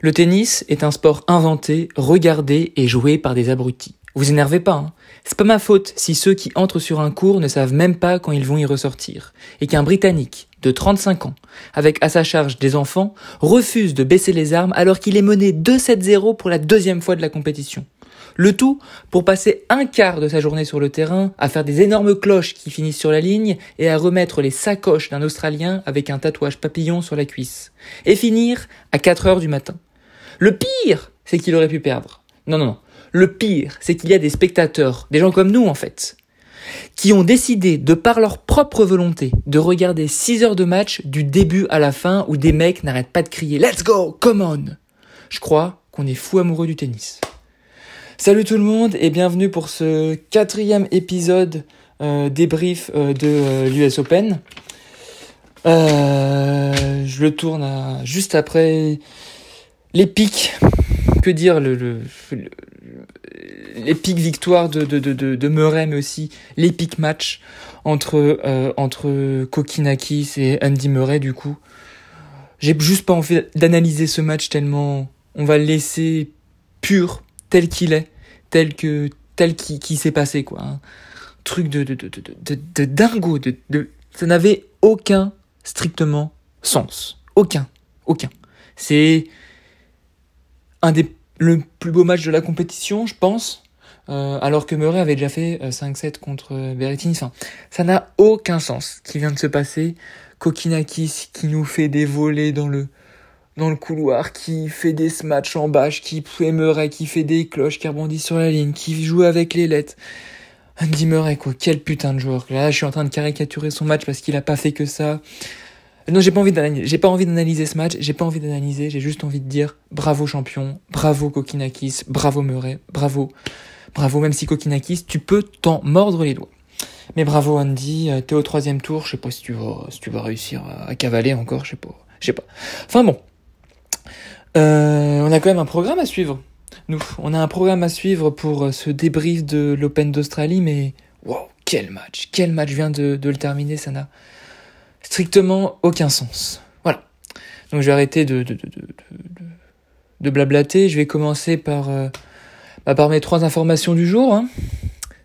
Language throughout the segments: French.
Le tennis est un sport inventé, regardé et joué par des abrutis. Vous énervez pas, hein C'est pas ma faute si ceux qui entrent sur un cours ne savent même pas quand ils vont y ressortir. Et qu'un Britannique de 35 ans, avec à sa charge des enfants, refuse de baisser les armes alors qu'il est mené 2-7-0 pour la deuxième fois de la compétition. Le tout pour passer un quart de sa journée sur le terrain, à faire des énormes cloches qui finissent sur la ligne et à remettre les sacoches d'un Australien avec un tatouage papillon sur la cuisse. Et finir à 4 heures du matin. Le pire, c'est qu'il aurait pu perdre. Non, non, non. Le pire, c'est qu'il y a des spectateurs, des gens comme nous en fait, qui ont décidé, de par leur propre volonté, de regarder 6 heures de match du début à la fin où des mecs n'arrêtent pas de crier Let's go, come on Je crois qu'on est fou amoureux du tennis. Salut tout le monde et bienvenue pour ce quatrième épisode euh, débrief euh, de euh, l'US Open. Euh, je le tourne juste après l'épique, que dire, le, le, l'épique victoire de, de, de, de, Murray, mais aussi l'épique match entre, euh, entre Kokinakis et Andy Murray, du coup. J'ai juste pas envie d'analyser ce match tellement on va le laisser pur, tel qu'il est, tel que tel qui, qui s'est passé, quoi. Un truc de, de, de, de, de dingo, de, de, ça n'avait aucun strictement sens. Aucun. Aucun. C'est un des le plus beau match de la compétition, je pense. Euh, alors que Murray avait déjà fait 5-7 euh, contre euh, Berrettini. Enfin, ça n'a aucun sens ce qui vient de se passer. Kokinakis qui nous fait des volets dans le dans le couloir, qui fait des smatchs en bâche, qui fait Murray, qui fait des cloches, qui rebondit sur la ligne, qui joue avec les lettres. Andy Murray, quoi, quel putain de joueur. Là, je suis en train de caricaturer son match parce qu'il a pas fait que ça. Non, j'ai pas envie d'analyser, j'ai pas envie d'analyser ce match, j'ai pas envie d'analyser, j'ai juste envie de dire bravo champion, bravo Kokinakis, bravo Murray, bravo, bravo, même si Kokinakis, tu peux t'en mordre les doigts. Mais bravo Andy, euh, t'es au troisième tour, je sais pas si tu vas, si tu vas réussir à, cavaler encore, je sais pas, je sais pas. Enfin bon, euh, on a quand même un programme à suivre. Nous, on a un programme à suivre pour euh, ce débrief de l'Open d'Australie, mais wow, quel match, quel match vient de, le terminer, ça n'a strictement aucun sens. Voilà. Donc je vais arrêter de, de, de, de blablater. Je vais commencer par, euh, bah, par mes trois informations du jour, hein,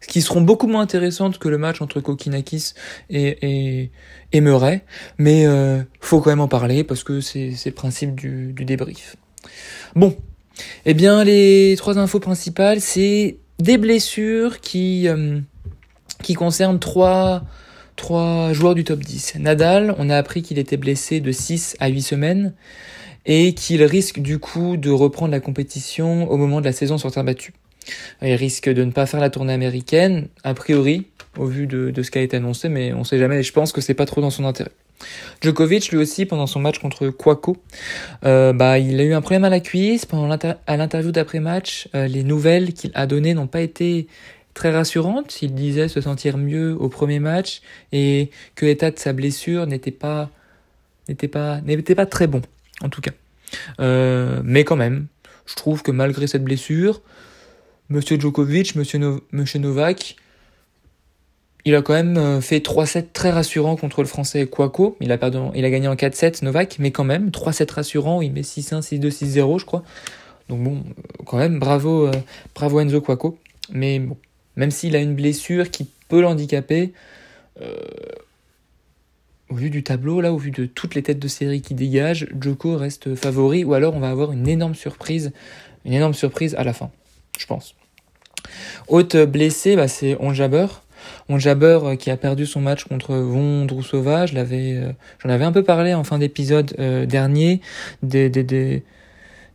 qui seront beaucoup moins intéressantes que le match entre Kokinakis et, et, et Murray. Mais euh, faut quand même en parler parce que c'est le principe du, du débrief. Bon. Eh bien, les trois infos principales, c'est des blessures qui, euh, qui concernent trois, trois joueurs du top 10. Nadal, on a appris qu'il était blessé de 6 à 8 semaines et qu'il risque du coup de reprendre la compétition au moment de la saison sur terre battue. Il risque de ne pas faire la tournée américaine, a priori, au vu de, ce qui a été annoncé, mais on sait jamais, et je pense que c'est pas trop dans son intérêt. Djokovic, lui aussi, pendant son match contre Kwako, euh, bah, il a eu un problème à la cuisse. Pendant à l'interview d'après-match, euh, les nouvelles qu'il a données n'ont pas été très rassurante. Il disait se sentir mieux au premier match et que l'état de sa blessure n'était pas n'était pas n'était pas très bon en tout cas. Euh, mais quand même, je trouve que malgré cette blessure, Monsieur Djokovic, Monsieur, Monsieur Novak, il a quand même euh, fait 3-7 très rassurants contre le français Kwako. Il a, il a gagné en 4-7 Novak, mais quand même 3-7 rassurants. Il met 6-1, 6-2, 6-0, je crois. Donc bon, quand même, bravo, euh, bravo Enzo Kwako. Mais bon, même s'il a une blessure qui peut l'handicaper, euh, au vu du tableau, là, au vu de toutes les têtes de série qui dégagent, Joko reste favori, ou alors on va avoir une énorme surprise, une énorme surprise à la fin, je pense. Haute blessé, bah, c'est Onjaber. Onjaber euh, qui a perdu son match contre Vondrousova, euh, j'en avais un peu parlé en fin d'épisode dernier, des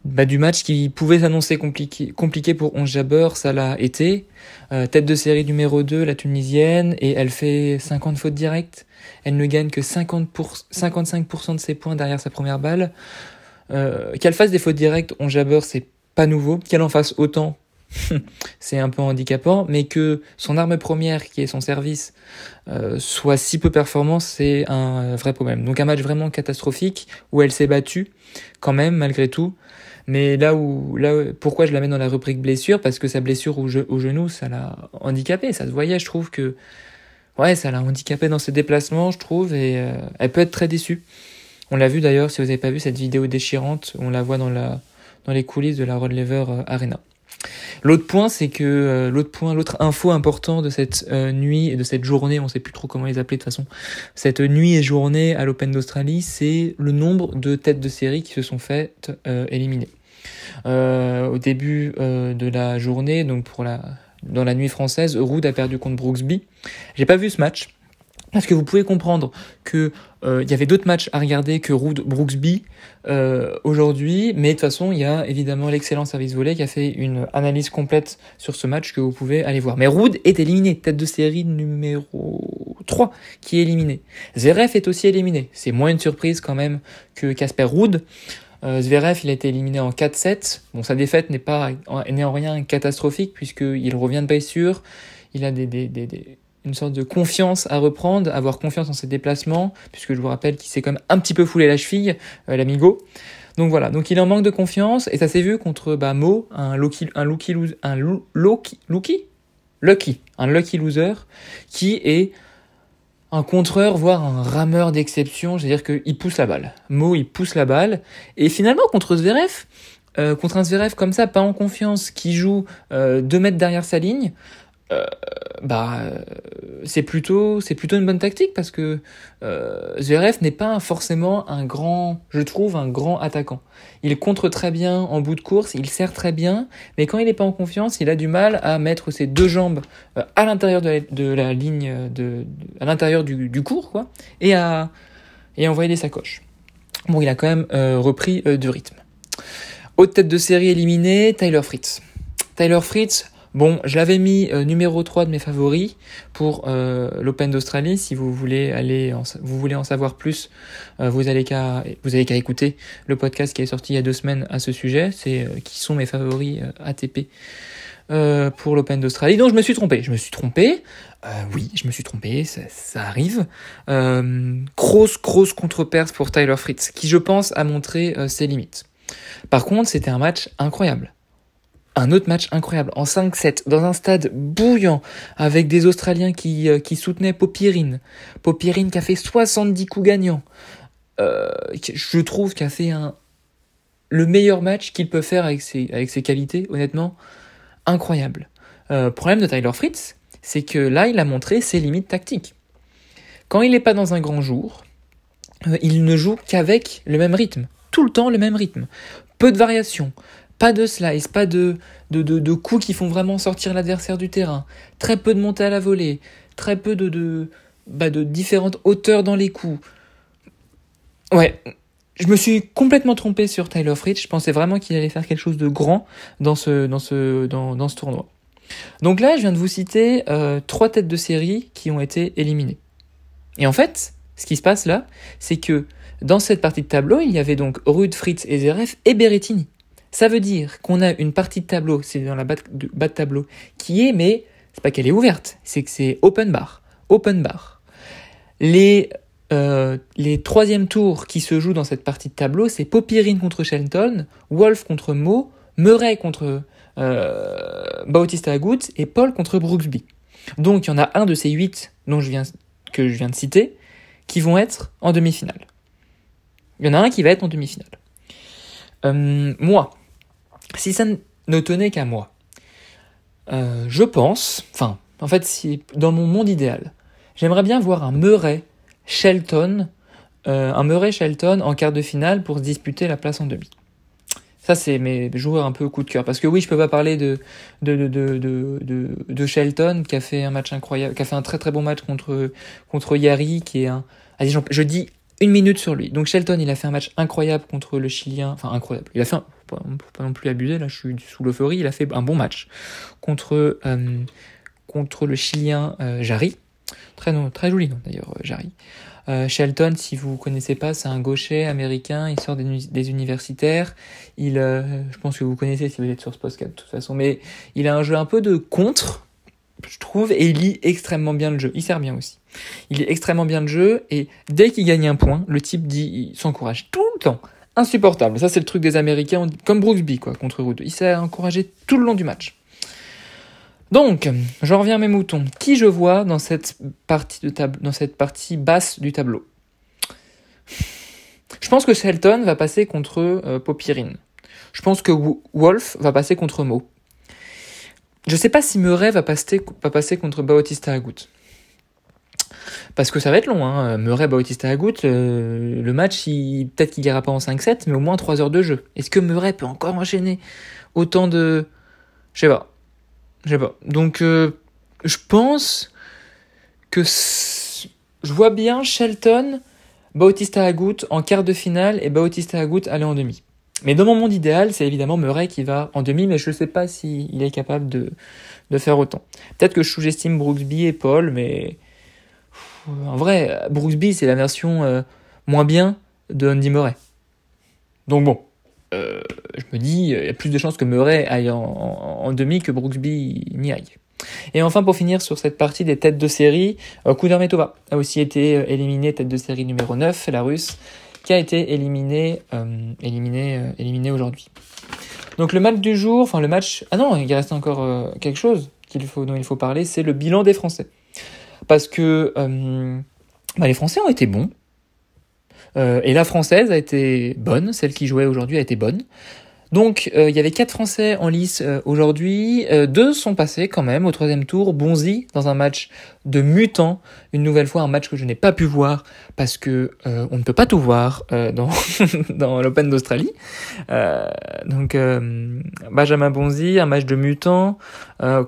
bah, du match qui pouvait s'annoncer compliqué, compliqué pour Onze Jabber, ça l'a été. Euh, tête de série numéro 2, la Tunisienne, et elle fait 50 fautes directes. Elle ne gagne que 50 pour, 55% de ses points derrière sa première balle. Euh, qu'elle fasse des fautes directes, Onze Jabber, c'est pas nouveau. Qu'elle en fasse autant, c'est un peu handicapant, mais que son arme première, qui est son service, euh, soit si peu performant, c'est un vrai problème. Donc un match vraiment catastrophique où elle s'est battue, quand même, malgré tout. Mais là où, là, pourquoi je la mets dans la rubrique blessure? Parce que sa blessure au, genou, ça l'a handicapé. Ça se voyait, je trouve que, ouais, ça l'a handicapé dans ses déplacements, je trouve, et euh, elle peut être très déçue. On l'a vu d'ailleurs, si vous n'avez pas vu cette vidéo déchirante, on la voit dans la, dans les coulisses de la Rod Lever Arena. L'autre point, c'est que euh, l'autre point, l'autre info important de cette euh, nuit et de cette journée, on sait plus trop comment les appeler de toute façon, cette nuit et journée à l'Open d'Australie, c'est le nombre de têtes de série qui se sont faites euh, éliminer. au début de la journée, donc pour la dans la nuit française, Rood a perdu contre Brooksby. J'ai pas vu ce match. Parce que vous pouvez comprendre que euh, y avait d'autres matchs à regarder que Rood Brooksby euh, aujourd'hui, mais de toute façon, il y a évidemment l'excellent service volet qui a fait une analyse complète sur ce match que vous pouvez aller voir. Mais Rood est éliminé, tête de série numéro 3 qui est éliminé. Zverev est aussi éliminé. C'est moins une surprise quand même que Casper Rood. Euh, Zverev, il a été éliminé en 4-7. Bon, sa défaite n'est pas n'est en rien catastrophique puisqu'il revient de sûr. Il a des, des, des, des une sorte de confiance à reprendre, avoir confiance en ses déplacements, puisque je vous rappelle qu'il s'est quand même un petit peu foulé la cheville, euh, l'amigo. Donc voilà, donc il en manque de confiance, et ça s'est vu contre bah, Mo, un lucky, un lucky, un lucky, lucky, lucky, un lucky loser, qui est un contreur, voire un rameur d'exception, c'est-à-dire qu'il pousse la balle. Mo, il pousse la balle, et finalement contre Zverev, euh, contre un Zverev comme ça, pas en confiance, qui joue euh, deux mètres derrière sa ligne, euh, bah euh, c'est plutôt c'est plutôt une bonne tactique parce que euh, n'est pas forcément un grand je trouve un grand attaquant. Il contre très bien en bout de course il sert très bien mais quand il n'est pas en confiance il a du mal à mettre ses deux jambes euh, à l'intérieur de, la, ligne de, à l'intérieur du, du cours quoi et à et à envoyer des sacoches. Bon il a quand même repris du rythme. Haute tête de série éliminée Tyler Fritz. Tyler Fritz Bon, je l'avais mis euh, numéro 3 de mes favoris pour euh, l'Open d'Australie. Si vous voulez aller, en, vous voulez en savoir plus, euh, vous allez qu'à, vous avez qu'à écouter le podcast qui est sorti il y a deux semaines à ce sujet. C'est qui sont mes favoris ATP pour l'Open d'Australie. Donc je me suis trompé. Je me suis trompé. oui, je me suis trompé. Ça, ça arrive. grosse, grosse contre-perse pour Tyler Fritz, qui je pense a montré ses limites. Par contre, c'était un match incroyable un autre match incroyable en 5-7 dans un stade bouillant avec des Australiens qui, euh, soutenaient Popirine. Popirine qui a fait 70 coups gagnants. Euh, je trouve qu'il a fait le meilleur match qu'il peut faire avec ses, avec ses qualités, honnêtement, incroyable. Euh, problème de Tyler Fritz, c'est que là, il a montré ses limites tactiques. Quand il n'est pas dans un grand jour, euh, il ne joue qu'avec le même rythme. Tout le temps le même rythme. Peu de variations. Pas de slice, pas de, de, de, coups qui font vraiment sortir l'adversaire du terrain. Très peu de montée à la volée. Très peu de, de, bah de différentes hauteurs dans les coups. Ouais, je me suis complètement trompé sur Tyler Fritz. Je pensais vraiment qu'il allait faire quelque chose de grand dans ce, dans ce, dans, dans ce tournoi. Donc là, je viens de vous citer euh, trois têtes de série qui ont été éliminées. Et en fait, ce qui se passe là, c'est que dans cette partie de tableau, il y avait donc Rude, Fritz et Zverev et Berrettini. Ça veut dire qu'on a une partie de tableau, c'est dans la bas de, tableau, qui est, mais c'est pas qu'elle est ouverte, c'est que c'est open bar. Open bar. Les, euh, les troisièmes tours qui se jouent dans cette partie de tableau, c'est Popirine contre Shelton, Wolf contre Mo, Murray contre euh, Bautista Agut et Paul contre Brooksby. Donc il y en a un de ces huit dont je viens, que je viens de citer qui vont être en demi-finale. Il y en a un qui va être en demi-finale. Euh, moi, si ça ne tenait qu'à moi, euh, je pense, enfin, en fait, si dans mon monde idéal, j'aimerais bien voir un Murray Shelton, euh, un Murray Shelton en quart de finale pour disputer la place en demi. Ça, c'est mes joueurs un peu coup de cœur. Parce que oui, je peux pas parler de, de, de, de, de, Shelton, qui a fait un match incroyable, qui a fait un très très bon match contre, contre Yari, qui est un, je dis une minute sur lui. Donc Shelton, il a fait un match incroyable contre le Chilien, enfin incroyable. Il a fait, un, pas, pas non plus abuser, là je suis sous l'euphorie, il a fait un bon match contre, euh, contre le Chilien euh, Jarry. Très, très joli nom d'ailleurs, euh, Jarry. Euh, Shelton, si vous connaissez pas, c'est un gaucher américain, il sort des, des universitaires. Il, euh, je pense que vous connaissez si vous êtes sur ce podcast de toute façon, mais il a un jeu un peu de contre, je trouve, et il lit extrêmement bien le jeu. Il sert bien aussi. Il lit extrêmement bien le jeu, et dès qu'il gagne un point, le type dit, il s'encourage tout le temps insupportable. Ça, c'est le truc des Américains, comme Brooksby, quoi, contre Wood. Il s'est encouragé tout le long du match. Donc, j'en reviens à mes moutons. Qui je vois dans cette partie, de table, dans cette partie basse du tableau? Je pense que Shelton va passer contre euh, Popirine. Je pense que Wolf va passer contre Mo. Je sais pas si Murray va passer, contre Bautista Agut. Parce que ça va être long, hein. Murray, Bautista Agut, euh, le match, peut-être qu'il ira pas en 5-7, mais au moins 3 heures de jeu. Est-ce que Murray peut encore enchaîner autant de... Je sais pas. Je sais pas. Donc, euh, je pense que je vois bien Shelton, Bautista Agut en quart de finale et Bautista Agut aller en demi. Mais dans mon monde idéal, c'est évidemment Murray qui va en demi, mais je ne sais pas s'il est capable de, de faire autant. Peut-être que je sous-estime Brooksby et Paul, mais en vrai, Brooksby, c'est la version euh, moins bien de Andy Murray. Donc bon, euh, je me dis, il y a plus de chances que Murray aille en, demi que Brooksby n'y aille. Et enfin, pour finir sur cette partie des têtes de série, euh, Kudermetova a aussi été euh, éliminé tête de série numéro 9, la russe, qui a été éliminé, euh, éliminé, euh, éliminé aujourd'hui. Donc le match du jour, enfin le match, ah non, il reste encore euh, quelque chose qu'il faut, dont il faut parler, c'est le bilan des Français. Parce que bah, les Français ont été bons, et la française a été bonne, celle qui jouait aujourd'hui a été bonne. Donc euh, il y avait quatre Français en lice euh, aujourd'hui, euh, deux sont passés quand même au troisième tour. Bonzi dans un match de mutant, une nouvelle fois un match que je n'ai pas pu voir parce que on ne peut pas tout voir dans dans l'Open d'Australie. donc Benjamin Bonzi, un match de mutant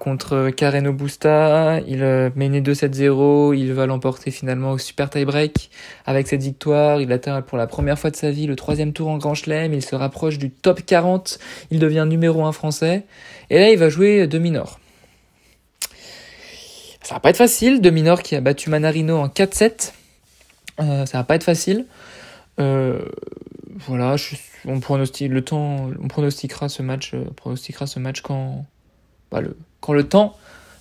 contre Karen Busta, il menait 2-7-0, il va l'emporter finalement au super tie break avec cette victoire. Il atteint pour la première fois de sa vie le troisième tour en Grand Chelem, il se rapproche du top 40 il devient numéro 1 français. Et là, il va jouer De Minor. Ça va pas être facile. De Minor qui a battu Manarino en 4-7. Euh, ça va pas être facile. Euh, voilà, on, pronostique, le temps, on pronostiquera ce match, euh, pronostiquera ce match quand, bah, le, quand, le temps,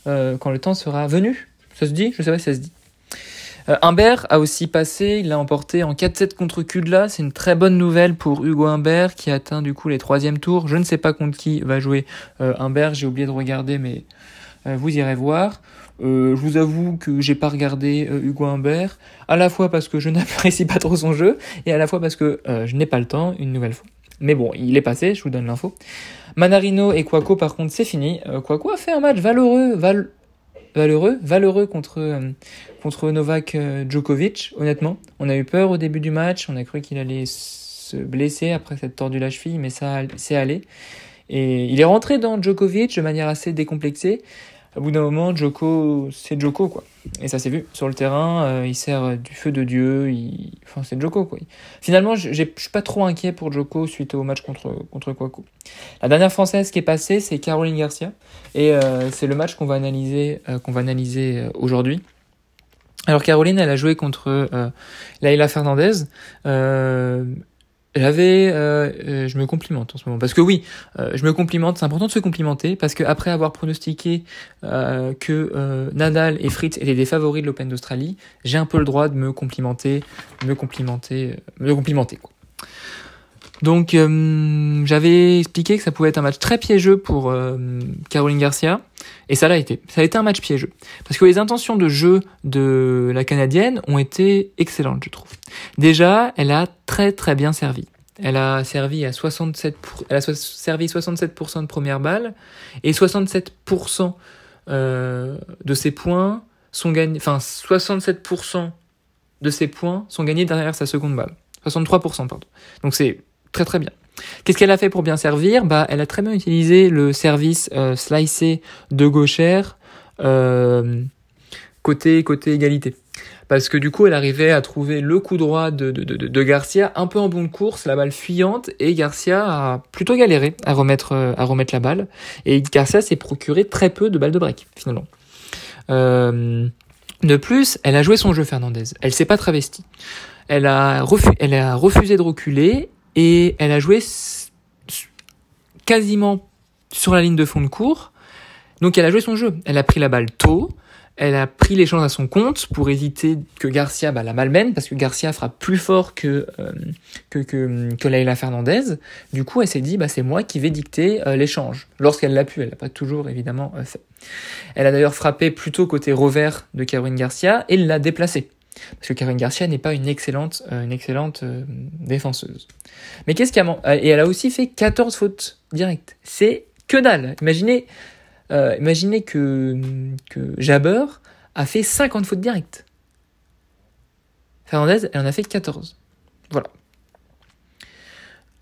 quand le temps sera venu. Ça se dit? Je sais pas si ça se dit. Euh, Humbert a aussi passé, il l'a emporté en 4-7 contre Kudla. C'est une très bonne nouvelle pour Hugo Humbert qui atteint du coup les troisièmes tours. Je ne sais pas contre qui va jouer euh, Humbert, j'ai oublié de regarder, mais euh, vous irez voir. je vous avoue que j'ai pas regardé Hugo Humbert, à la fois parce que je n'apprécie pas trop son jeu, et à la fois parce que je n'ai pas le temps, une nouvelle fois. Mais bon, il est passé, je vous donne l'info. Manarino et Quaco, par contre, c'est fini. Quaco a fait un match valeureux, val valeureux, valeureux contre, euh, Novak euh, Djokovic, honnêtement. On a eu peur au début du match, on a cru qu'il allait se blesser après cette tordu la cheville, mais ça c'est allé. Et il est rentré dans Djokovic de manière assez décomplexée au bout d'un moment, Joko, c'est Joko, quoi. Et ça s'est vu sur le terrain, euh, il sert du feu de Dieu, enfin c'est Joko, quoi. Finalement, je suis pas trop inquiet pour Joko suite au match contre, contre Kwaku. La dernière française qui est passée, c'est Caroline Garcia, et euh, c'est le match qu'on va analyser, euh, qu'on va analyser aujourd'hui. Alors Caroline, elle a joué contre Laila Fernandez. J'avais, euh, euh, je me complimente en ce moment parce que oui, euh, je me complimente. C'est important de se complimenter parce que après avoir pronostiqué euh, que Nadal et Fritz étaient des favoris de l'Open d'Australie, j'ai un peu le droit de me complimenter, me complimenter, me complimenter quoi. Donc j'avais expliqué que ça pouvait être un match très piégeux pour Caroline Garcia et ça l'a été. Ça a été un match piégeux parce que les intentions de jeu de la canadienne ont été excellentes, je trouve. Déjà, elle a très très bien servi. Elle a servi à 67 elle a servi 67% de première balle et 67% euh, de ses points sont gagnés enfin 67% de ses points sont gagnés derrière sa seconde balle. 63% pardon. Donc c'est très très bien. Qu'est-ce qu'elle a fait pour bien servir? Bah, elle a très bien utilisé le service euh, slicé de gauchère euh, côté côté égalité parce que du coup elle arrivait à trouver le coup droit de, de, de, Garcia un peu en bonne course, la balle fuyante, et Garcia a plutôt galéré à remettre, à remettre la balle, et Garcia s'est procuré très peu de balles de break finalement. Euh, de plus, elle a joué son jeu Fernandez, elle s'est pas travestie. Elle a, elle a refusé de reculer et elle a joué quasiment sur la ligne de fond de cours. Donc elle a joué son jeu. Elle a pris la balle tôt, elle a pris les chances à son compte pour éviter que Garcia bah, la malmène, parce que Garcia frappe plus fort que, euh, que, que, que Leila Fernandez. Du coup, elle s'est dit, bah, c'est moi qui vais dicter euh, l'échange. Lorsqu'elle l'a pu, elle l'a pas toujours évidemment euh, fait. Elle a d'ailleurs frappé plutôt côté revers de Caroline Garcia et l'a déplacé. Parce que Caroline Garcia n'est pas une excellente, une excellente défenseuse. Mais qu'est-ce qu'elle a... Et elle a aussi fait 14 fautes directes. C'est que dalle. Imaginez, imaginez que, que Jabber a fait 50 fautes directes. Fernandez, elle en a fait 14. Voilà.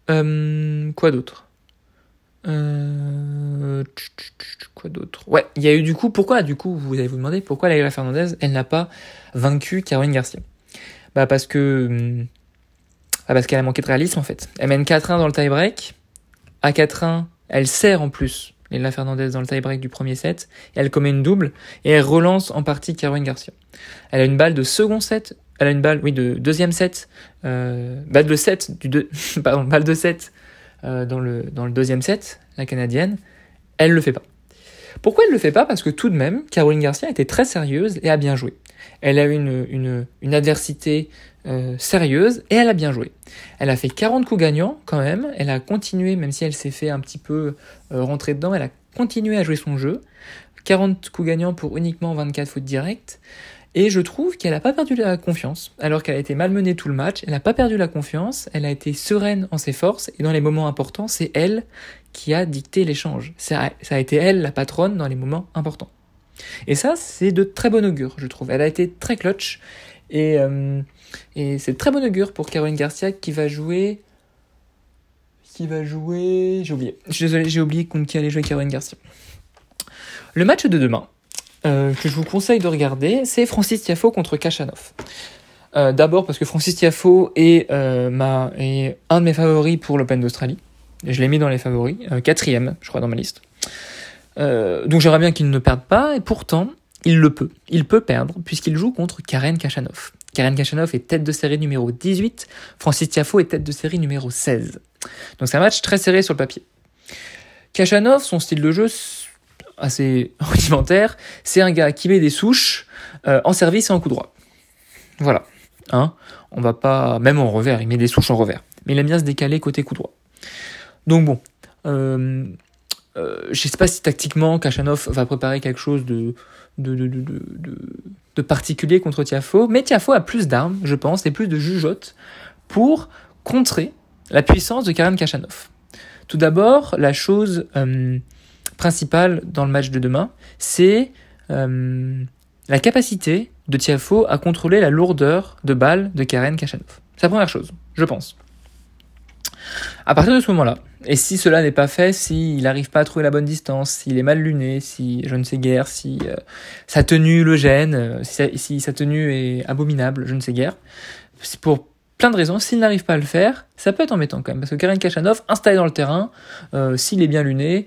Euh, quoi d'autre? Euh, Quoi d'autre? Ouais, il y a eu du coup, pourquoi du coup, vous allez vous demander pourquoi Laila Fernandez, elle n'a pas vaincu Caroline Garcia? Bah parce que... Bah parce qu'elle a manqué de réalisme en fait. Elle mène 4-1 dans le tie-break. À 4-1, elle sert en plus Laila Fernandez dans le tie-break du premier set. Et elle commet une double et elle relance en partie Caroline Garcia. Elle a une balle de second set elle a une balle, oui, de deuxième set, euh, balle de 7 du deux, pardon, balle de 7 euh, dans le dans le deuxième set, la canadienne, elle le fait pas. Pourquoi elle le fait pas? Parce que tout de même, Caroline Garcia était très sérieuse et a bien joué. Elle a eu une, une, une adversité euh, sérieuse et elle a bien joué. Elle a fait 40 coups gagnants quand même. Elle a continué, même si elle s'est fait un petit peu euh, rentrer dedans, elle a continué à jouer son jeu. 40 coups gagnants pour uniquement 24 fautes directes. Et je trouve qu'elle n'a pas perdu la confiance, alors qu'elle a été malmenée tout le match, elle n'a pas perdu la confiance, elle a été sereine en ses forces, et dans les moments importants, c'est elle qui a dicté l'échange. Ça, a été elle la patronne dans les moments importants. Et ça, c'est de très bon augure, je trouve. Elle a été très clutch, et, euh, et c'est de très bon augure pour Caroline Garcia qui va jouer... Qui va jouer... J'ai oublié. Je suis désolé, j'ai oublié contre qui allait jouer Caroline Garcia. Le match de demain, euh, que je vous conseille de regarder, c'est Francis Tiafo contre Kachanov. Euh, D'abord parce que Francis Tiafo est, euh, est un de mes favoris pour l'Open d'Australie. Je l'ai mis dans les favoris, quatrième, je crois, dans ma liste. Donc j'aimerais bien qu'il ne perde pas, et pourtant, il le peut. Il peut perdre, puisqu'il joue contre Karen Kachanov. Karen Kachanov est tête de série numéro 18, Francis Tiafo est tête de série numéro 16. Donc c'est un match très serré sur le papier. Kachanov, son style de jeu assez rudimentaire, c'est un gars qui met des souches euh, en service et en coup droit. Voilà. Hein on va pas, même en revers, il met des souches en revers. Mais il aime bien se décaler côté coup droit. Donc bon, euh, euh, sais pas si tactiquement Kachanov va préparer quelque chose de, de, de, de, de, particulier contre Tiafo, mais Tiafo a plus d'armes, je pense, et plus de jugeotes pour contrer la puissance de Karen Kachanov. Tout d'abord, la chose euh, principal dans le match de demain, c'est euh, la capacité de Tiafo à contrôler la lourdeur de balle de Karen Kachanov. C'est la première chose, je pense. À partir de ce moment-là, et si cela n'est pas fait, s'il n'arrive pas à trouver la bonne distance, s'il est mal luné, si je ne sais guère, si euh, sa tenue le gêne, euh, si, sa tenue est abominable, je ne sais guère, pour plein de raisons. S'il n'arrive pas à le faire, ça peut être embêtant quand même, parce que Karen Kachanov, installé dans le terrain, s'il est bien luné,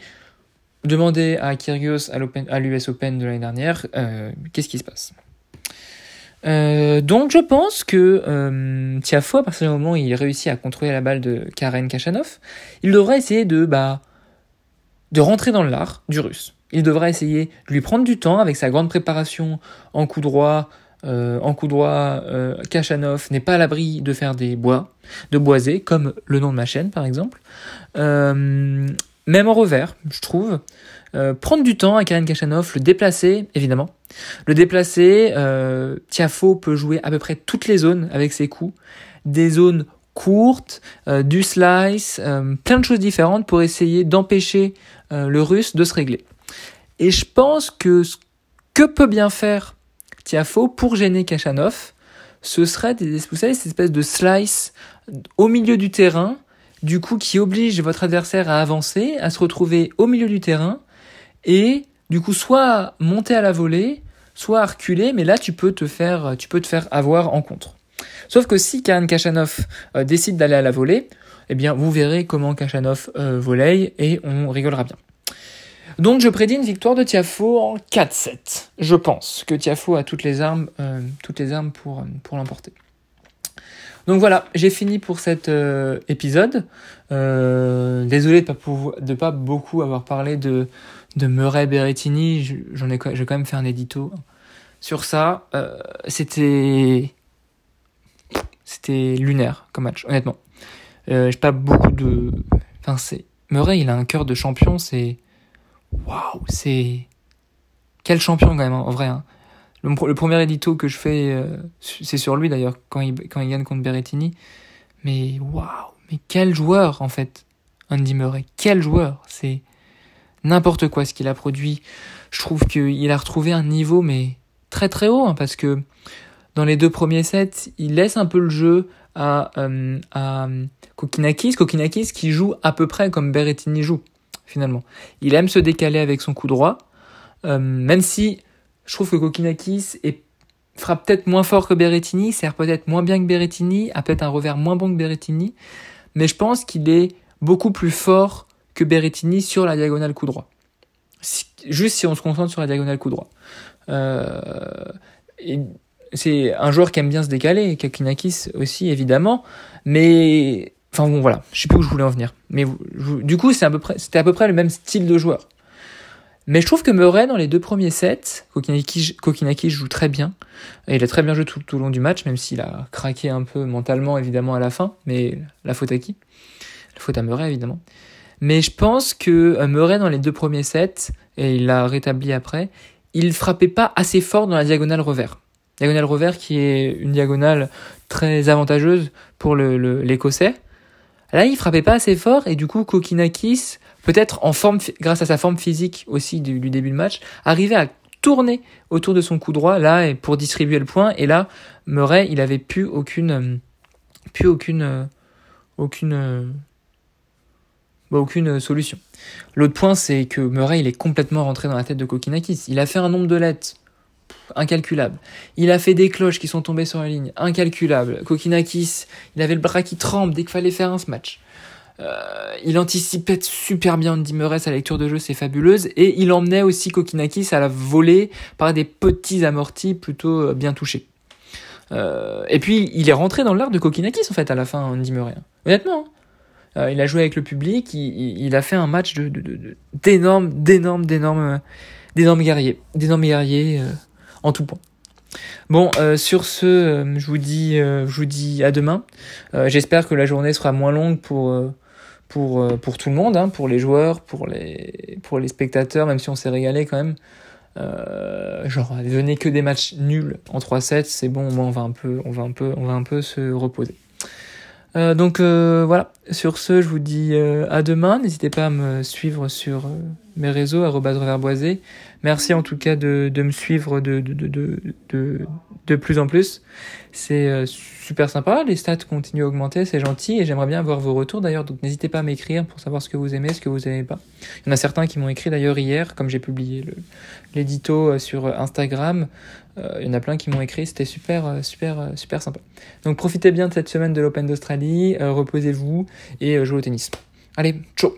Demandez à Kyrgios à l'US Open de l'année dernière euh, qu'est-ce qui se passe. Euh, donc je pense que euh, Tiafo, à partir du moment où il réussit à contrôler la balle de Karen Kachanov, il devra essayer de bah de rentrer dans l'art du russe. Il devra essayer de lui prendre du temps avec sa grande préparation en coup droit. Euh, en coup droit, euh, Kachanov n'est pas à l'abri de faire des bois, de boiser, comme le nom de ma chaîne par exemple. Euh, même en revers, je trouve. Euh, prendre du temps à Karen Kachanov, le déplacer, évidemment. Le déplacer, euh, Tiafo peut jouer à peu près toutes les zones avec ses coups. Des zones courtes, euh, du slice, euh, plein de choses différentes pour essayer d'empêcher le russe de se régler. Et je pense que ce que peut bien faire Tiafo pour gêner Kachanov, ce serait, des, vous savez, cette espèce de slice au milieu du terrain, du coup qui oblige votre adversaire à avancer, à se retrouver au milieu du terrain, et du coup soit monter à la volée, soit à reculer, mais là tu peux te faire, tu peux te faire avoir en contre. Sauf que si Karen Kachanov euh, décide d'aller à la volée, eh bien vous verrez comment Kachanov euh, volée et on rigolera bien. Donc je prédis une victoire de Tiafo en 4-7. Je pense que Tiafo a toutes les armes, euh, toutes les armes pour, pour l'emporter. Donc voilà, j'ai fini pour cet euh, épisode. Euh, désolé de pas, beaucoup avoir parlé de, de Murray Berrettini. J'en ai, j'ai quand même fait un édito sur ça. Euh, c'était, c'était lunaire comme match, honnêtement. j'ai pas beaucoup de, enfin c'est, Murray, il a un cœur de champion. C'est, waouh, c'est quel champion quand même en vrai. Hein. Le, premier édito que je fais, euh, c'est sur lui d'ailleurs, quand il, quand il gagne contre Berrettini. Mais waouh, mais quel joueur en fait, Andy Murray, quel joueur C'est n'importe quoi ce qu'il a produit. Je trouve qu'il a retrouvé un niveau mais très très haut, hein, parce que dans les deux premiers sets, il laisse un peu le jeu à, euh, à Kokinakis, Kokinakis qui joue à peu près comme Berrettini joue, finalement. Il aime se décaler avec son coup droit, euh, même si je trouve que Kokinakis est, frappe peut-être moins fort que Berrettini, sert peut-être moins bien que Berrettini, a peut-être un revers moins bon que Berrettini, mais je pense qu'il est beaucoup plus fort que Berrettini sur la diagonale coup droit. juste si on se concentre sur la diagonale coup droit. Euh, c'est un joueur qui aime bien se décaler, Kakinakis aussi évidemment, mais enfin bon voilà, je sais plus où je voulais en venir. Mais du coup, c'est à c'était à peu près le même style de joueur. Mais je trouve que Murray dans les deux premiers sets, Kokinakis, joue très bien. Et il a très bien joué tout, au long du match, même s'il a craqué un peu mentalement évidemment à la fin, mais la faute à qui? La faute à Murray évidemment. Mais je pense que euh, Murray dans les deux premiers sets, et il l'a rétabli après, il frappait pas assez fort dans la diagonale revers. Diagonale revers qui est une diagonale très avantageuse pour l'Écossais. Le, Là, il frappait pas assez fort et du coup, Kokinakis, peut-être en forme, grâce à sa forme physique aussi du, début de match, arrivait à tourner autour de son coup droit là pour distribuer le point. Et là, Murray, il avait plus aucune, plus aucune, aucune, bah, aucune solution. L'autre point, c'est que Murray, il est complètement rentré dans la tête de Kokinakis. Il a fait un nombre de lettres incalculable. Il a fait des cloches qui sont tombées sur la ligne, incalculable. Kokinakis, il avait le bras qui tremble dès qu'il fallait faire un smash. Euh, il anticipait super bien Andy Murray, sa lecture de jeu c'est fabuleuse, et il emmenait aussi Kokinakis à la volée par des petits amortis plutôt euh, bien touchés. Euh, et puis il est rentré dans l'art de Kokinakis en fait à la fin Andy Murray. Honnêtement, hein. il a joué avec le public, il, a fait un match de d'énormes, d'énormes, d'énormes, d'énormes guerriers, d'énormes guerriers en tout point. Bon, euh, sur ce, euh, je vous dis, euh, je vous dis à demain. J'espère que la journée sera moins longue pour pour pour tout le monde, hein, pour les joueurs, pour les pour les spectateurs, même si on s'est régalé quand même. genre, venez que des matchs nuls en 3-7, c'est bon, moins on va un peu, on va un peu, on va un peu se reposer. Euh, donc euh, voilà, sur ce, je vous dis euh, à demain. N'hésitez pas à me suivre sur mes réseaux, reverboisé. Merci en tout cas de, me suivre de, de, plus en plus. C'est super sympa, les stats continuent à augmenter, c'est gentil et j'aimerais bien avoir vos retours d'ailleurs. Donc n'hésitez pas à m'écrire pour savoir ce que vous aimez, ce que vous n'aimez pas. Il y en a certains qui m'ont écrit d'ailleurs hier, comme j'ai publié l'édito sur Instagram. Euh, il y en a plein qui m'ont écrit, c'était super, euh, super, euh, super sympa. Donc profitez bien de cette semaine de l'Open d'Australie, reposez-vous et jouez au tennis. Allez, ciao